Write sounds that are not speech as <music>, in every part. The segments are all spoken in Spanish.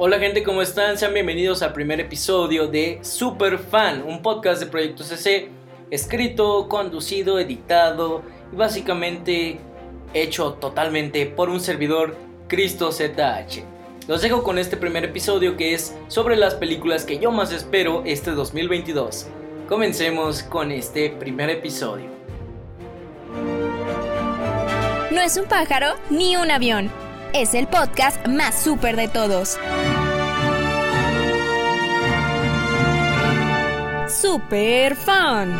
Hola gente, ¿cómo están? Sean bienvenidos al primer episodio de Super Fan, un podcast de Proyecto CC, escrito, conducido, editado y básicamente hecho totalmente por un servidor Cristo ZH. Los dejo con este primer episodio que es sobre las películas que yo más espero este 2022. Comencemos con este primer episodio. No es un pájaro ni un avión es el podcast más súper de todos. Super Fan.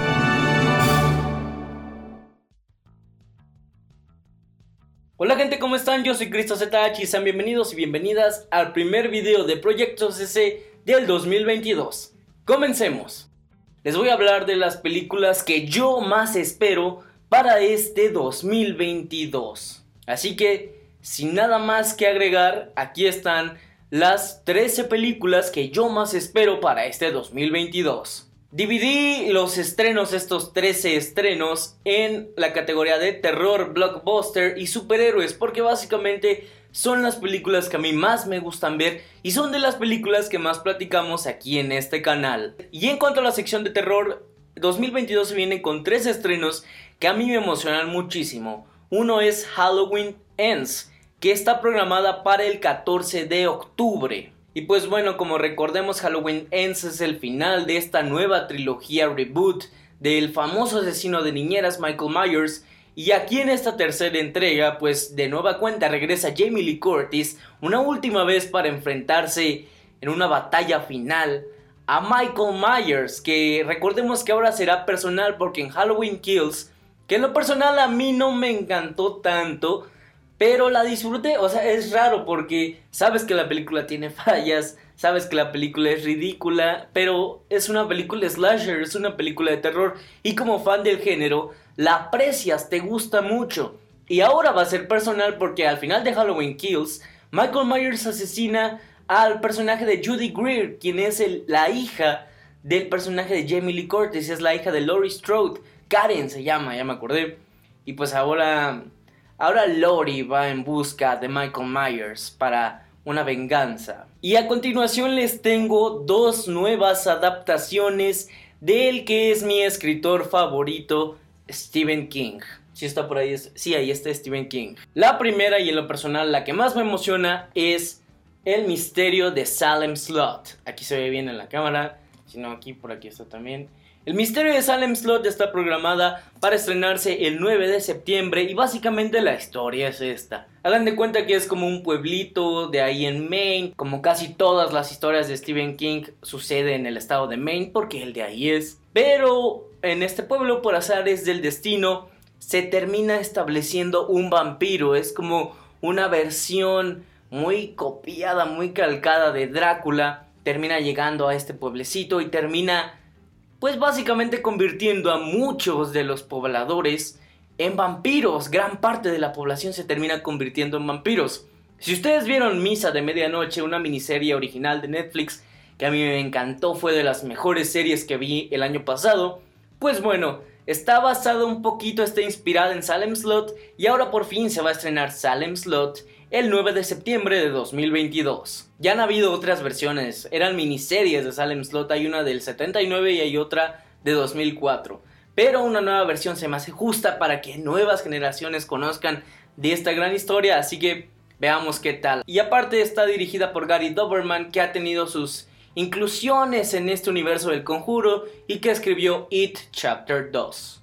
Hola gente, ¿cómo están? Yo soy Cristo ZH y sean bienvenidos y bienvenidas al primer video de Proyecto CC del 2022. Comencemos. Les voy a hablar de las películas que yo más espero para este 2022. Así que sin nada más que agregar, aquí están las 13 películas que yo más espero para este 2022. Dividí los estrenos, estos 13 estrenos, en la categoría de terror, blockbuster y superhéroes, porque básicamente son las películas que a mí más me gustan ver y son de las películas que más platicamos aquí en este canal. Y en cuanto a la sección de terror, 2022 se viene con tres estrenos que a mí me emocionan muchísimo. Uno es Halloween Ends, que está programada para el 14 de octubre. Y pues bueno, como recordemos, Halloween Ends es el final de esta nueva trilogía reboot del famoso asesino de niñeras Michael Myers. Y aquí en esta tercera entrega, pues de nueva cuenta regresa Jamie Lee Curtis una última vez para enfrentarse en una batalla final a Michael Myers, que recordemos que ahora será personal porque en Halloween Kills, que en lo personal a mí no me encantó tanto, pero la disfruté, o sea, es raro porque sabes que la película tiene fallas, sabes que la película es ridícula, pero es una película slasher, es una película de terror y como fan del género la aprecias, te gusta mucho. Y ahora va a ser personal porque al final de Halloween Kills, Michael Myers asesina al personaje de Judy Greer, quien es la hija del personaje de Jamie Lee Curtis, es la hija de Laurie Strode, Karen se llama, ya me acordé. Y pues ahora Ahora Lori va en busca de Michael Myers para una venganza. Y a continuación les tengo dos nuevas adaptaciones del que es mi escritor favorito, Stephen King. Si está por ahí, sí, ahí está Stephen King. La primera y en lo personal la que más me emociona es El misterio de Salem Slot. Aquí se ve bien en la cámara, si no aquí por aquí está también. El misterio de Salem Slot está programada para estrenarse el 9 de septiembre y básicamente la historia es esta. Hagan de cuenta que es como un pueblito de ahí en Maine, como casi todas las historias de Stephen King sucede en el estado de Maine porque el de ahí es. Pero en este pueblo por azares del destino se termina estableciendo un vampiro, es como una versión muy copiada, muy calcada de Drácula, termina llegando a este pueblecito y termina pues básicamente convirtiendo a muchos de los pobladores en vampiros. Gran parte de la población se termina convirtiendo en vampiros. Si ustedes vieron Misa de Medianoche, una miniserie original de Netflix que a mí me encantó, fue de las mejores series que vi el año pasado, pues bueno, está basada un poquito, está inspirada en Salem Slot y ahora por fin se va a estrenar Salem Slot el 9 de septiembre de 2022. Ya han habido otras versiones, eran miniseries de Salem Slot, hay una del 79 y hay otra de 2004. Pero una nueva versión se me hace justa para que nuevas generaciones conozcan de esta gran historia, así que veamos qué tal. Y aparte está dirigida por Gary Doberman, que ha tenido sus inclusiones en este universo del conjuro y que escribió It Chapter 2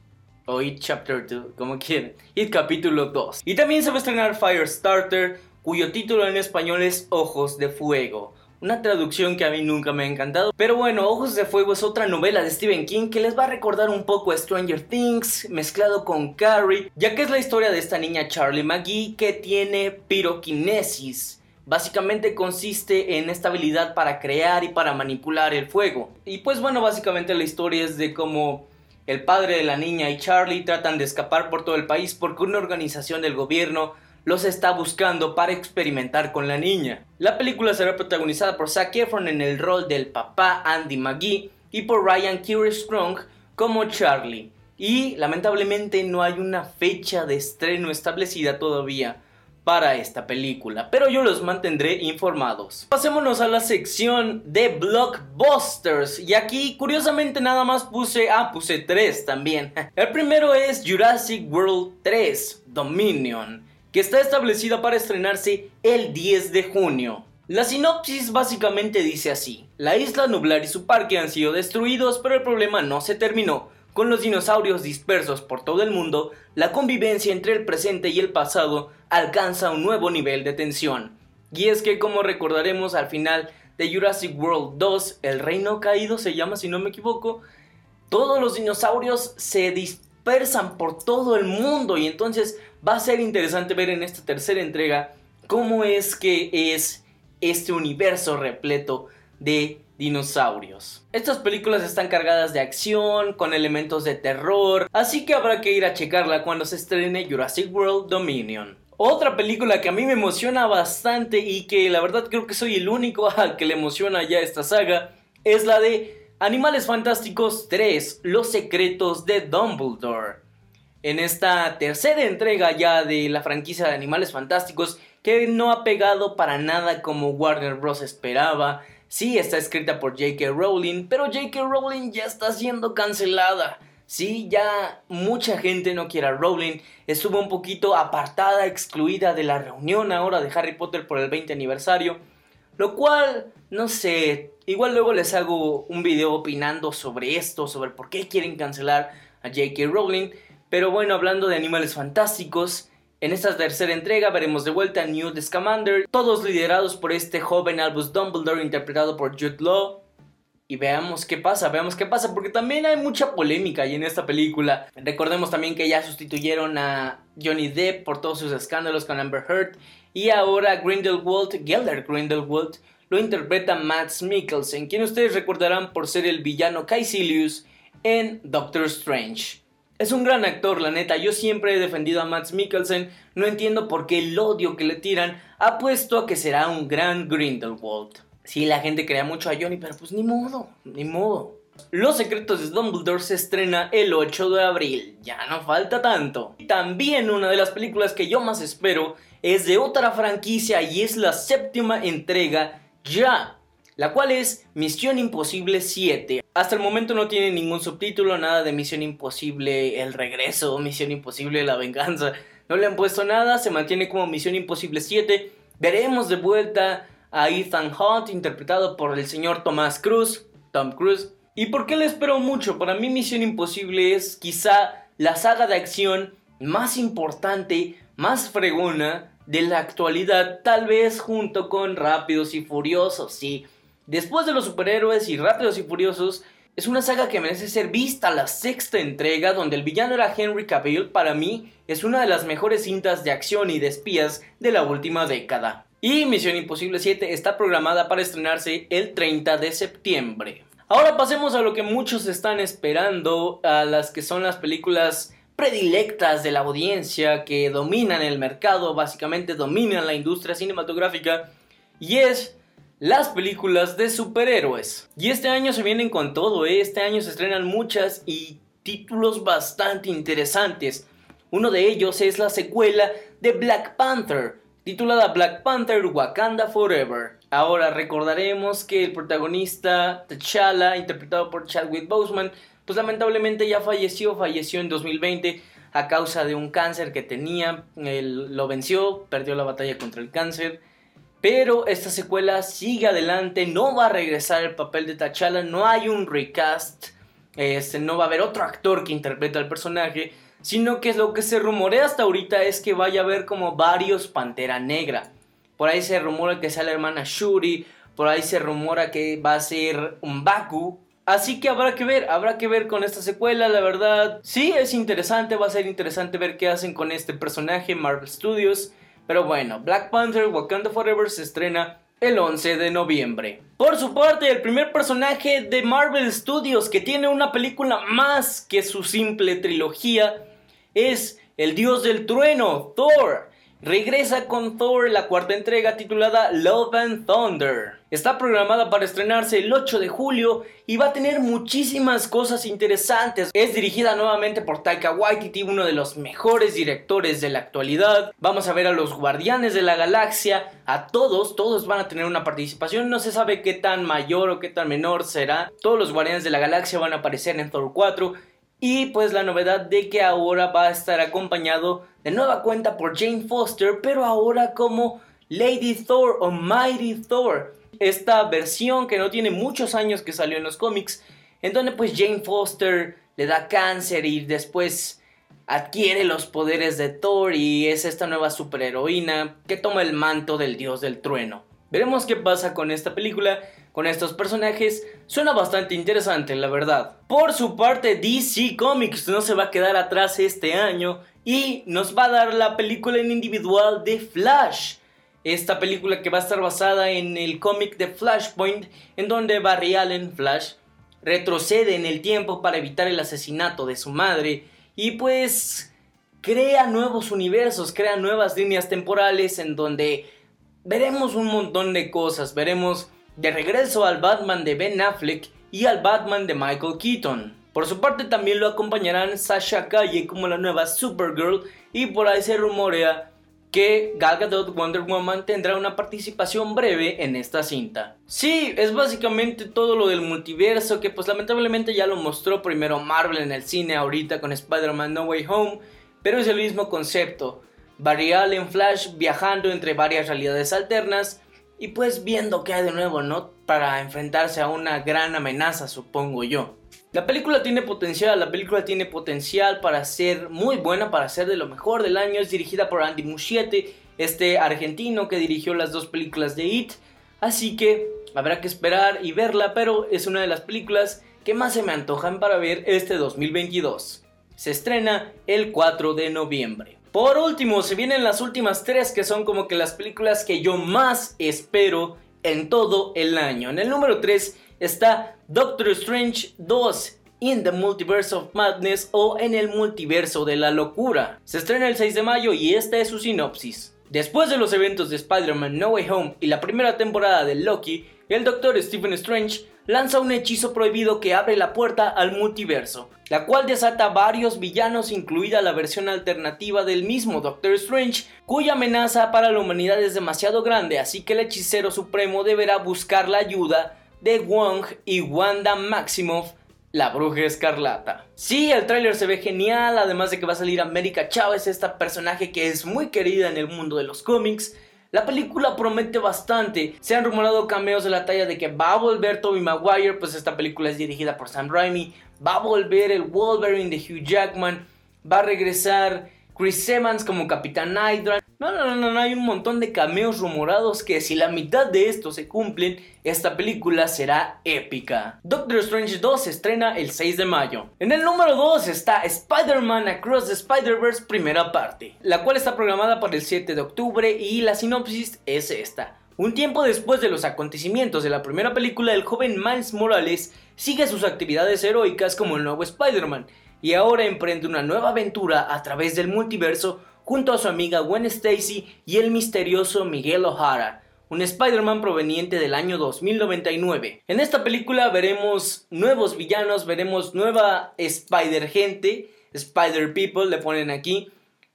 o It Chapter 2, como quieran, It Capítulo 2. Y también se va a estrenar Firestarter, cuyo título en español es Ojos de Fuego. Una traducción que a mí nunca me ha encantado. Pero bueno, Ojos de Fuego es otra novela de Stephen King que les va a recordar un poco a Stranger Things mezclado con Carrie, ya que es la historia de esta niña Charlie McGee que tiene piroquinesis. Básicamente consiste en esta habilidad para crear y para manipular el fuego. Y pues bueno, básicamente la historia es de cómo el padre de la niña y Charlie tratan de escapar por todo el país porque una organización del gobierno los está buscando para experimentar con la niña. La película será protagonizada por Zac Efron en el rol del papá Andy McGee y por Ryan Keir Strong como Charlie. Y lamentablemente no hay una fecha de estreno establecida todavía, para esta película, pero yo los mantendré informados. Pasémonos a la sección de blockbusters y aquí curiosamente nada más puse, ah, puse tres también. <laughs> El primero es Jurassic World 3 Dominion, que está establecida para estrenarse el 10 de junio. La sinopsis básicamente dice así, la isla nublar y su parque han sido destruidos, pero el problema no se terminó. Con los dinosaurios dispersos por todo el mundo, la convivencia entre el presente y el pasado alcanza un nuevo nivel de tensión. Y es que como recordaremos al final de Jurassic World 2, el reino caído se llama si no me equivoco, todos los dinosaurios se dispersan por todo el mundo y entonces va a ser interesante ver en esta tercera entrega cómo es que es este universo repleto de dinosaurios. Estas películas están cargadas de acción, con elementos de terror, así que habrá que ir a checarla cuando se estrene Jurassic World Dominion. Otra película que a mí me emociona bastante y que la verdad creo que soy el único <laughs> al que le emociona ya esta saga es la de Animales Fantásticos 3, Los Secretos de Dumbledore. En esta tercera entrega ya de la franquicia de Animales Fantásticos que no ha pegado para nada como Warner Bros. esperaba, Sí, está escrita por J.K. Rowling, pero J.K. Rowling ya está siendo cancelada. Sí, ya mucha gente no quiere a Rowling. Estuvo un poquito apartada, excluida de la reunión ahora de Harry Potter por el 20 aniversario. Lo cual, no sé, igual luego les hago un video opinando sobre esto, sobre por qué quieren cancelar a J.K. Rowling. Pero bueno, hablando de animales fantásticos, en esta tercera entrega veremos de vuelta a Newt Scamander, todos liderados por este joven Albus Dumbledore interpretado por Jude Law. Y veamos qué pasa, veamos qué pasa, porque también hay mucha polémica ahí en esta película. Recordemos también que ya sustituyeron a Johnny Depp por todos sus escándalos con Amber Heard. Y ahora Grindelwald, Gelder Grindelwald, lo interpreta Matt Mikkelsen, quien ustedes recordarán por ser el villano Caecilius en Doctor Strange. Es un gran actor, la neta. Yo siempre he defendido a Max Mikkelsen. No entiendo por qué el odio que le tiran ha puesto a que será un gran Grindelwald. Sí, la gente crea mucho a Johnny, pero pues ni modo, ni modo. Los secretos de Dumbledore se estrena el 8 de abril, ya no falta tanto. También una de las películas que yo más espero es de otra franquicia y es la séptima entrega ya la cual es Misión Imposible 7. Hasta el momento no tiene ningún subtítulo, nada de Misión Imposible El Regreso, Misión Imposible La Venganza. No le han puesto nada, se mantiene como Misión Imposible 7. Veremos de vuelta a Ethan Hunt, interpretado por el señor Tomás Cruz, Tom Cruise. ¿Y por qué le espero mucho? Para mí Misión Imposible es quizá la saga de acción más importante, más fregona de la actualidad, tal vez junto con Rápidos y Furiosos, sí. Después de los superhéroes y Rápidos y Furiosos, es una saga que merece ser vista la sexta entrega donde el villano era Henry Cavill, para mí es una de las mejores cintas de acción y de espías de la última década. Y Misión Imposible 7 está programada para estrenarse el 30 de septiembre. Ahora pasemos a lo que muchos están esperando, a las que son las películas predilectas de la audiencia que dominan el mercado, básicamente dominan la industria cinematográfica, y es las películas de superhéroes. Y este año se vienen con todo, ¿eh? este año se estrenan muchas y títulos bastante interesantes. Uno de ellos es la secuela de Black Panther, titulada Black Panther Wakanda Forever. Ahora recordaremos que el protagonista T'Challa, interpretado por Chadwick Boseman, pues lamentablemente ya falleció, falleció en 2020 a causa de un cáncer que tenía, lo venció, perdió la batalla contra el cáncer pero esta secuela sigue adelante, no va a regresar el papel de T'Challa, no hay un recast, este, no va a haber otro actor que interprete al personaje, sino que lo que se rumorea hasta ahorita es que vaya a haber como varios Pantera Negra. Por ahí se rumora que sea la hermana Shuri, por ahí se rumora que va a ser un Baku. Así que habrá que ver, habrá que ver con esta secuela, la verdad. Sí, es interesante, va a ser interesante ver qué hacen con este personaje Marvel Studios. Pero bueno, Black Panther Wakanda Forever se estrena el 11 de noviembre. Por su parte, el primer personaje de Marvel Studios que tiene una película más que su simple trilogía es el dios del trueno, Thor. Regresa con Thor la cuarta entrega titulada Love and Thunder. Está programada para estrenarse el 8 de julio y va a tener muchísimas cosas interesantes. Es dirigida nuevamente por Taika Waititi, uno de los mejores directores de la actualidad. Vamos a ver a los Guardianes de la Galaxia, a todos, todos van a tener una participación. No se sabe qué tan mayor o qué tan menor será. Todos los Guardianes de la Galaxia van a aparecer en Thor 4 y pues la novedad de que ahora va a estar acompañado de nueva cuenta por Jane Foster, pero ahora como Lady Thor o Mighty Thor. Esta versión que no tiene muchos años que salió en los cómics, en donde pues Jane Foster le da cáncer y después adquiere los poderes de Thor y es esta nueva superheroína que toma el manto del dios del trueno. Veremos qué pasa con esta película, con estos personajes. Suena bastante interesante, la verdad. Por su parte, DC Comics no se va a quedar atrás este año y nos va a dar la película en individual de Flash. Esta película que va a estar basada en el cómic de Flashpoint, en donde Barry Allen, Flash, retrocede en el tiempo para evitar el asesinato de su madre y pues crea nuevos universos, crea nuevas líneas temporales en donde veremos un montón de cosas. Veremos de regreso al Batman de Ben Affleck y al Batman de Michael Keaton. Por su parte también lo acompañarán Sasha Calle como la nueva Supergirl y por ahí se rumorea que Gal Gadot Wonder Woman tendrá una participación breve en esta cinta. Sí, es básicamente todo lo del multiverso que pues lamentablemente ya lo mostró primero Marvel en el cine ahorita con Spider-Man No Way Home, pero es el mismo concepto. Barry Allen Flash viajando entre varias realidades alternas y pues viendo qué hay de nuevo, ¿no? Para enfrentarse a una gran amenaza, supongo yo. La película tiene potencial, la película tiene potencial para ser muy buena, para ser de lo mejor del año. Es dirigida por Andy Muschietti, este argentino que dirigió las dos películas de It. Así que habrá que esperar y verla, pero es una de las películas que más se me antojan para ver este 2022. Se estrena el 4 de noviembre. Por último, se vienen las últimas tres que son como que las películas que yo más espero en todo el año. En el número 3 está Doctor Strange 2 in the Multiverse of Madness o en el multiverso de la locura. Se estrena el 6 de mayo y esta es su sinopsis. Después de los eventos de Spider-Man No Way Home y la primera temporada de Loki, el Doctor Stephen Strange lanza un hechizo prohibido que abre la puerta al multiverso, la cual desata varios villanos incluida la versión alternativa del mismo Doctor Strange, cuya amenaza para la humanidad es demasiado grande, así que el hechicero supremo deberá buscar la ayuda de Wong y Wanda Maximoff, la bruja escarlata. Sí, el tráiler se ve genial, además de que va a salir América Chávez, esta personaje que es muy querida en el mundo de los cómics, la película promete bastante. Se han rumorado cameos de la talla de que va a volver Tobey Maguire, pues esta película es dirigida por Sam Raimi. Va a volver el Wolverine de Hugh Jackman. Va a regresar Chris Evans como Capitán Hydra. No, no, no, no, hay un montón de cameos rumorados que si la mitad de estos se cumplen, esta película será épica. Doctor Strange 2 se estrena el 6 de mayo. En el número 2 está Spider-Man Across the Spider-Verse primera parte, la cual está programada para el 7 de octubre y la sinopsis es esta. Un tiempo después de los acontecimientos de la primera película, el joven Miles Morales sigue sus actividades heroicas como el nuevo Spider-Man y ahora emprende una nueva aventura a través del multiverso junto a su amiga Gwen Stacy y el misterioso Miguel O'Hara, un Spider-Man proveniente del año 2099. En esta película veremos nuevos villanos, veremos nueva Spider-Gente, Spider-People le ponen aquí,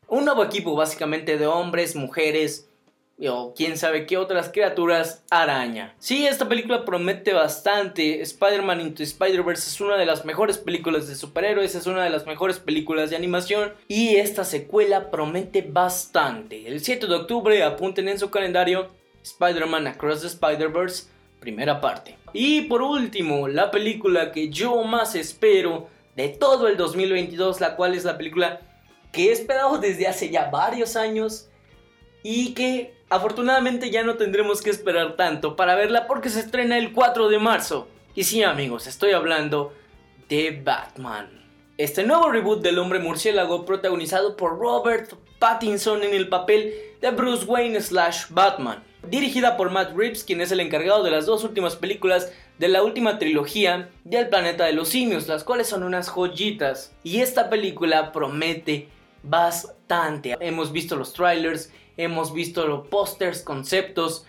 un nuevo equipo básicamente de hombres, mujeres, o quién sabe qué otras criaturas araña. Sí, esta película promete bastante. Spider-Man Into Spider-Verse es una de las mejores películas de superhéroes, es una de las mejores películas de animación y esta secuela promete bastante. El 7 de octubre, apunten en su calendario, Spider-Man Across the Spider-Verse, primera parte. Y por último, la película que yo más espero de todo el 2022, la cual es la película que he esperado desde hace ya varios años y que afortunadamente ya no tendremos que esperar tanto para verla porque se estrena el 4 de marzo. Y sí amigos, estoy hablando de Batman. Este nuevo reboot del hombre murciélago protagonizado por Robert Pattinson en el papel de Bruce Wayne slash Batman. Dirigida por Matt Reeves, quien es el encargado de las dos últimas películas de la última trilogía del planeta de los simios, las cuales son unas joyitas. Y esta película promete bastante. Hemos visto los trailers, hemos visto los pósters, conceptos.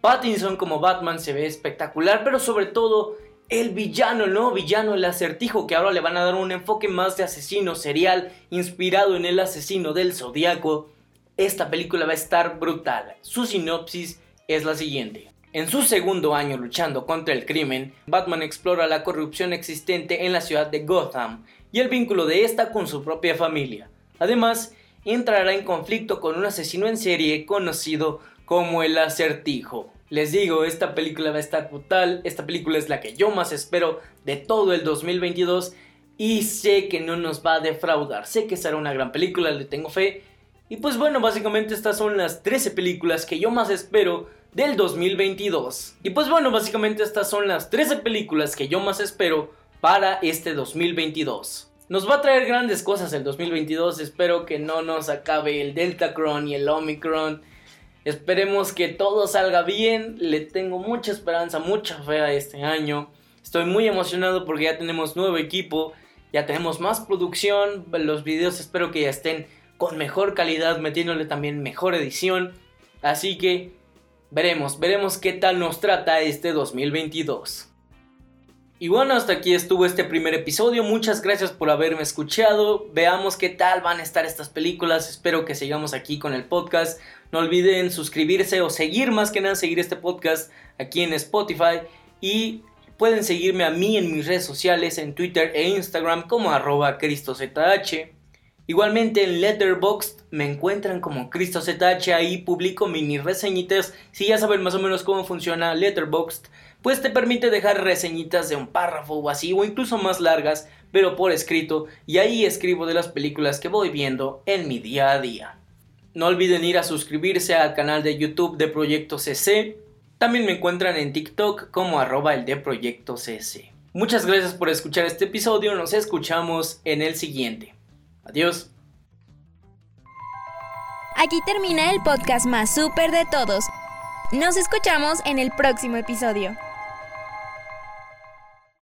Pattinson como Batman se ve espectacular, pero sobre todo el villano, ¿no? Villano, el acertijo, que ahora le van a dar un enfoque más de asesino serial, inspirado en el asesino del zodiaco. Esta película va a estar brutal. Su sinopsis es la siguiente. En su segundo año luchando contra el crimen, Batman explora la corrupción existente en la ciudad de Gotham y el vínculo de esta con su propia familia. Además, entrará en conflicto con un asesino en serie conocido como el acertijo. Les digo, esta película va a estar brutal, esta película es la que yo más espero de todo el 2022 y sé que no nos va a defraudar, sé que será una gran película, le tengo fe. Y pues bueno, básicamente estas son las 13 películas que yo más espero del 2022. Y pues bueno, básicamente estas son las 13 películas que yo más espero para este 2022. Nos va a traer grandes cosas el 2022, espero que no nos acabe el Delta Cron y el Omicron. Esperemos que todo salga bien, le tengo mucha esperanza, mucha fe a este año. Estoy muy emocionado porque ya tenemos nuevo equipo, ya tenemos más producción, los videos espero que ya estén con mejor calidad, metiéndole también mejor edición. Así que veremos, veremos qué tal nos trata este 2022. Y bueno, hasta aquí estuvo este primer episodio. Muchas gracias por haberme escuchado. Veamos qué tal van a estar estas películas. Espero que sigamos aquí con el podcast. No olviden suscribirse o seguir más que nada, seguir este podcast aquí en Spotify. Y pueden seguirme a mí en mis redes sociales, en Twitter e Instagram como arroba CristoZH. Igualmente en Letterboxd me encuentran como CristoZH, ahí publico mini reseñitas. Si ya saben más o menos cómo funciona Letterboxd, pues te permite dejar reseñitas de un párrafo o así, o incluso más largas, pero por escrito, y ahí escribo de las películas que voy viendo en mi día a día. No olviden ir a suscribirse al canal de YouTube de Proyecto CC. También me encuentran en TikTok como arroba el de Proyecto CC. Muchas gracias por escuchar este episodio, nos escuchamos en el siguiente. Adiós. Aquí termina el podcast más súper de todos. Nos escuchamos en el próximo episodio.